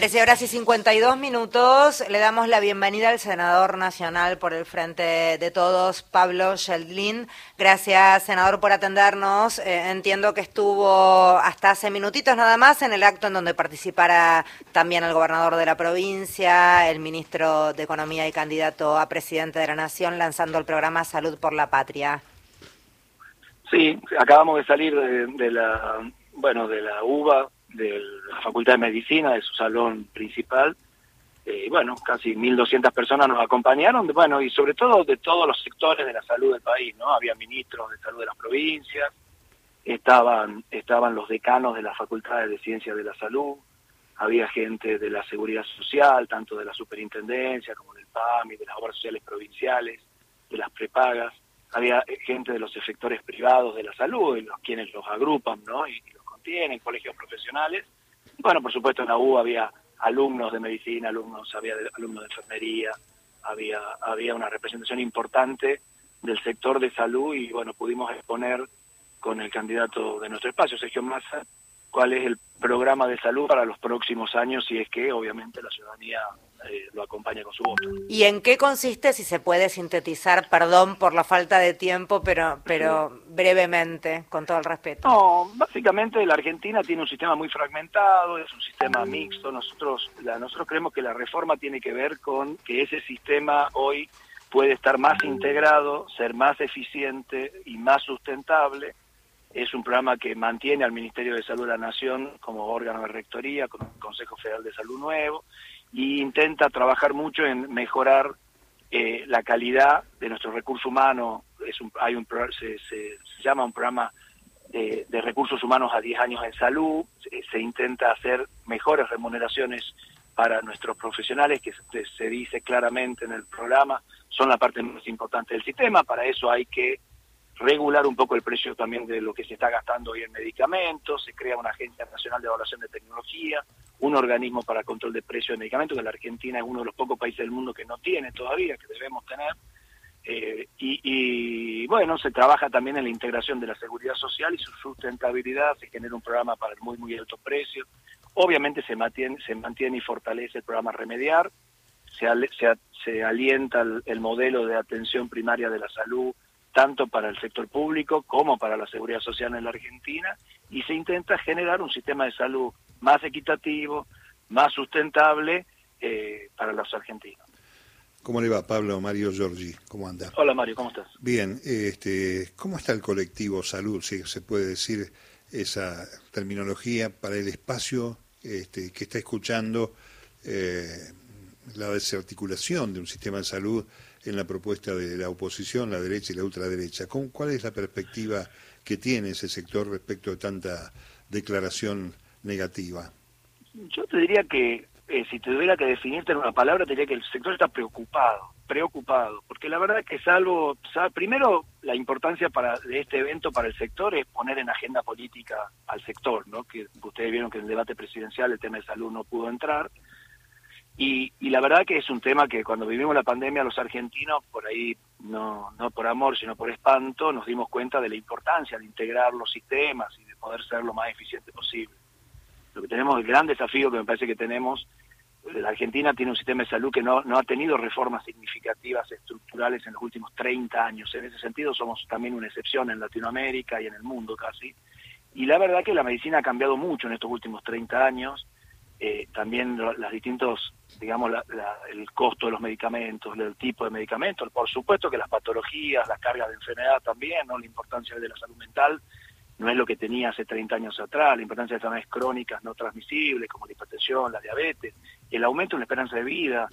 13 horas y 52 minutos. Le damos la bienvenida al senador nacional por el Frente de Todos, Pablo Sheldlin. Gracias, senador, por atendernos. Eh, entiendo que estuvo hasta hace minutitos nada más en el acto en donde participara también el gobernador de la provincia, el ministro de Economía y candidato a presidente de la Nación, lanzando el programa Salud por la Patria. Sí, acabamos de salir de, de la, bueno, de la UBA de la Facultad de Medicina, de su salón principal. Eh, bueno, casi 1.200 personas nos acompañaron, bueno, y sobre todo de todos los sectores de la salud del país, ¿no? Había ministros de salud de las provincias, estaban, estaban los decanos de las facultades de ciencias de la salud, había gente de la seguridad social, tanto de la superintendencia como del PAMI, de las obras sociales provinciales, de las prepagas, había gente de los efectores privados de la salud, y los quienes los agrupan, ¿no? Y, en colegios profesionales. Bueno, por supuesto en la U había alumnos de medicina, alumnos, había alumnos de enfermería, había, había una representación importante del sector de salud y bueno, pudimos exponer con el candidato de nuestro espacio, Sergio Massa, cuál es el programa de salud para los próximos años si es que obviamente la ciudadanía eh, lo acompaña con su voto. ¿Y en qué consiste, si se puede sintetizar, perdón por la falta de tiempo, pero, pero brevemente, con todo el respeto? No, básicamente la Argentina tiene un sistema muy fragmentado, es un sistema mixto. Nosotros, la, nosotros creemos que la reforma tiene que ver con que ese sistema hoy puede estar más integrado, ser más eficiente y más sustentable es un programa que mantiene al Ministerio de Salud de la Nación como órgano de rectoría, con un Consejo Federal de Salud nuevo, y intenta trabajar mucho en mejorar eh, la calidad de nuestro recurso humano. Es un, hay un, se, se, llama un programa de, recursos humanos a 10 años en salud, se, se, intenta hacer mejores remuneraciones para nuestros profesionales, que se, se dice claramente en el programa, son la parte más importante del sistema, para eso hay que regular un poco el precio también de lo que se está gastando hoy en medicamentos, se crea una agencia nacional de evaluación de tecnología, un organismo para control de precios de medicamentos, que la Argentina es uno de los pocos países del mundo que no tiene todavía, que debemos tener. Eh, y, y, bueno, se trabaja también en la integración de la seguridad social y su sustentabilidad, se genera un programa para el muy, muy alto precio. Obviamente se mantiene, se mantiene y fortalece el programa Remediar, se, se, se alienta el, el modelo de atención primaria de la salud, tanto para el sector público como para la seguridad social en la Argentina, y se intenta generar un sistema de salud más equitativo, más sustentable eh, para los argentinos. ¿Cómo le va, Pablo? Mario Giorgi, ¿cómo anda? Hola, Mario, ¿cómo estás? Bien, este, ¿cómo está el colectivo salud, si se puede decir esa terminología, para el espacio este, que está escuchando eh, la desarticulación de un sistema de salud en la propuesta de la oposición, la derecha y la ultraderecha? ¿Cuál es la perspectiva que tiene ese sector respecto de tanta declaración negativa? Yo te diría que eh, si tuviera que definirte en una palabra, te diría que el sector está preocupado, preocupado, porque la verdad que salvo, sabe, primero la importancia para de este evento para el sector es poner en agenda política al sector, ¿no? Que ustedes vieron que en el debate presidencial el tema de salud no pudo entrar. Y, y la verdad que es un tema que cuando vivimos la pandemia los argentinos, por ahí no, no por amor, sino por espanto, nos dimos cuenta de la importancia de integrar los sistemas y de poder ser lo más eficiente posible. Lo que tenemos, el gran desafío que me parece que tenemos, la Argentina tiene un sistema de salud que no, no ha tenido reformas significativas estructurales en los últimos 30 años. En ese sentido somos también una excepción en Latinoamérica y en el mundo casi. Y la verdad que la medicina ha cambiado mucho en estos últimos 30 años. Eh, también los distintos, digamos, la, el costo de los medicamentos, el tipo de medicamentos, por supuesto que las patologías, las cargas de enfermedad también, ¿no? la importancia de la salud mental no es lo que tenía hace 30 años atrás, la importancia de enfermedades crónicas no transmisibles como la hipertensión, la diabetes, el aumento en la esperanza de vida,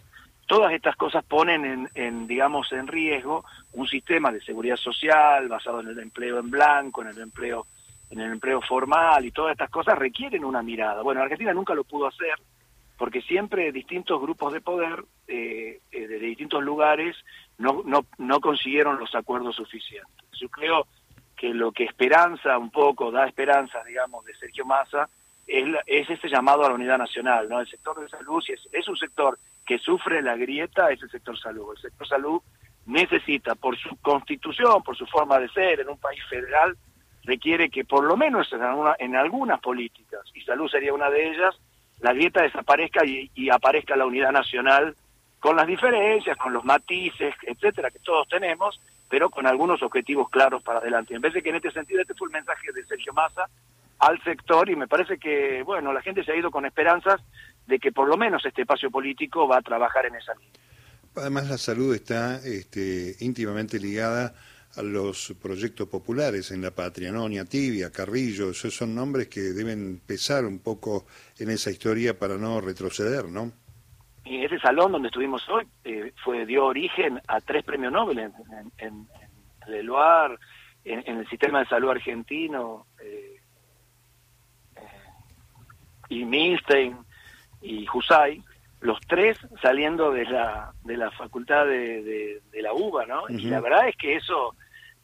todas estas cosas ponen en, en, digamos en riesgo un sistema de seguridad social basado en el empleo en blanco, en el empleo en el empleo formal y todas estas cosas requieren una mirada. Bueno, Argentina nunca lo pudo hacer porque siempre distintos grupos de poder eh, eh, de distintos lugares no, no, no consiguieron los acuerdos suficientes. Yo creo que lo que esperanza un poco, da esperanza, digamos, de Sergio Massa, es, es este llamado a la unidad nacional, ¿no? El sector de salud, si es, es un sector que sufre la grieta, es el sector salud. El sector salud necesita, por su constitución, por su forma de ser, en un país federal, requiere que por lo menos en, alguna, en algunas políticas, y salud sería una de ellas, la dieta desaparezca y, aparezca la unidad nacional con las diferencias, con los matices, etcétera, que todos tenemos, pero con algunos objetivos claros para adelante. En vez de que en este sentido, este fue el mensaje de Sergio Massa al sector y me parece que, bueno, la gente se ha ido con esperanzas de que por lo menos este espacio político va a trabajar en esa línea. Además, la salud está este, íntimamente ligada a los proyectos populares en la patria, ¿no? Tibia, Carrillo, esos son nombres que deben pesar un poco en esa historia para no retroceder, ¿no? Y ese salón donde estuvimos hoy eh, fue dio origen a tres premios Nobel en, en, en, en, el sistema de salud argentino, eh, eh, y Milstein y Husay, los tres saliendo de la, de la facultad de, de, la UBA, ¿no? Y la verdad es que eso,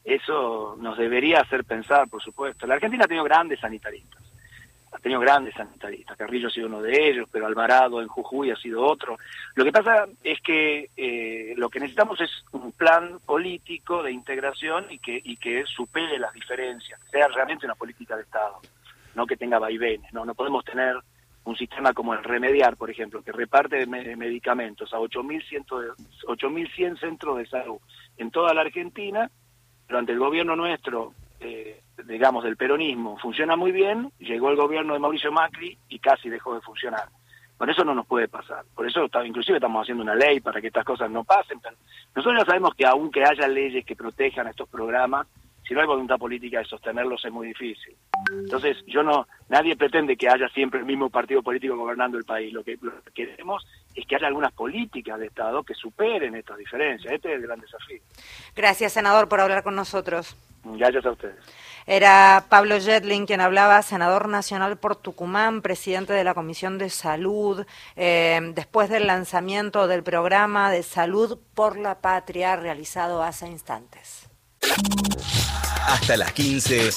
eso nos debería hacer pensar, por supuesto. La Argentina ha tenido grandes sanitaristas, ha tenido grandes sanitaristas, Carrillo ha sido uno de ellos, pero Alvarado en Jujuy ha sido otro. Lo que pasa es que eh, lo que necesitamos es un plan político de integración y que, y que supere las diferencias, que sea realmente una política de Estado, no que tenga vaivenes, no, no podemos tener un sistema como el Remediar, por ejemplo, que reparte medicamentos a 8.100 centros de salud en toda la Argentina, durante el gobierno nuestro, eh, digamos, del peronismo, funciona muy bien, llegó el gobierno de Mauricio Macri y casi dejó de funcionar. Por eso no nos puede pasar. Por eso inclusive estamos haciendo una ley para que estas cosas no pasen. Nosotros ya sabemos que aunque haya leyes que protejan estos programas, si no hay voluntad política de sostenerlos es muy difícil. Entonces, yo no, nadie pretende que haya siempre el mismo partido político gobernando el país. Lo que, queremos es que haya algunas políticas de Estado que superen estas diferencias. Este es el gran desafío. Gracias, senador, por hablar con nosotros. Gracias a ustedes. Era Pablo Jetlin quien hablaba, senador nacional por Tucumán, presidente de la Comisión de Salud, eh, después del lanzamiento del programa de Salud por la Patria realizado hace instantes. Hasta las 15